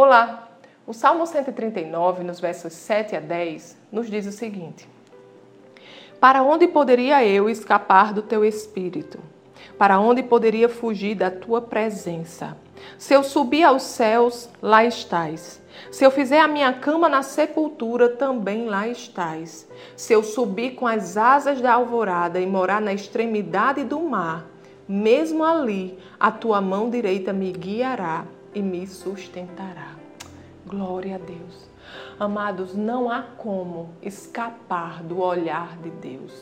Olá! O Salmo 139, nos versos 7 a 10, nos diz o seguinte: Para onde poderia eu escapar do teu espírito? Para onde poderia fugir da tua presença? Se eu subir aos céus, lá estás. Se eu fizer a minha cama na sepultura, também lá estás. Se eu subir com as asas da alvorada e morar na extremidade do mar, mesmo ali a tua mão direita me guiará e me sustentará. Glória a Deus. Amados, não há como escapar do olhar de Deus.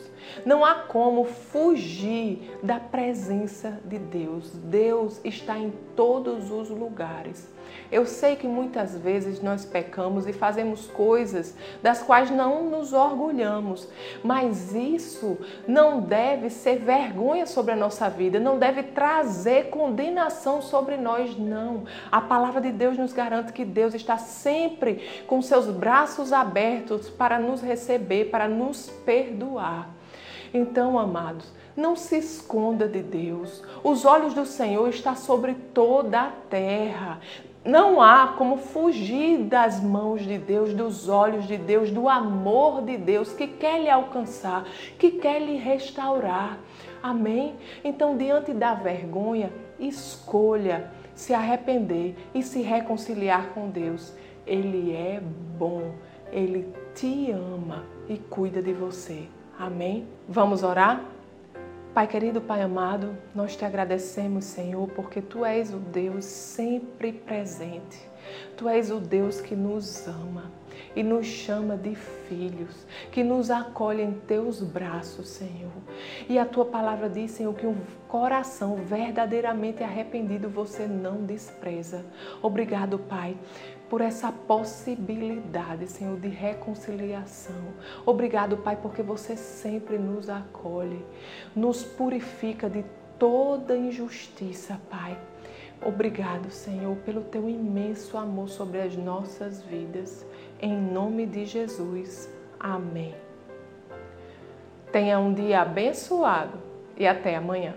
Não há como fugir da presença de Deus. Deus está em todos os lugares. Eu sei que muitas vezes nós pecamos e fazemos coisas das quais não nos orgulhamos, mas isso não deve ser vergonha sobre a nossa vida, não deve trazer condenação sobre nós, não. A palavra de Deus nos garante que Deus está sempre com seus braços abertos para nos receber, para nos perdoar. Então, amados, não se esconda de Deus. Os olhos do Senhor estão sobre toda a terra. Não há como fugir das mãos de Deus, dos olhos de Deus, do amor de Deus que quer lhe alcançar, que quer lhe restaurar. Amém? Então, diante da vergonha, escolha se arrepender e se reconciliar com Deus. Ele é bom, ele te ama e cuida de você. Amém? Vamos orar? Pai querido, Pai amado, nós te agradecemos, Senhor, porque tu és o Deus sempre presente. Tu és o Deus que nos ama e nos chama de filhos, que nos acolhe em teus braços, Senhor. E a tua palavra diz, Senhor, que um coração verdadeiramente arrependido você não despreza. Obrigado, Pai, por essa possibilidade, Senhor, de reconciliação. Obrigado, Pai, porque você sempre nos acolhe, nos purifica de toda injustiça, Pai. Obrigado, Senhor, pelo teu imenso amor sobre as nossas vidas. Em nome de Jesus. Amém. Tenha um dia abençoado e até amanhã.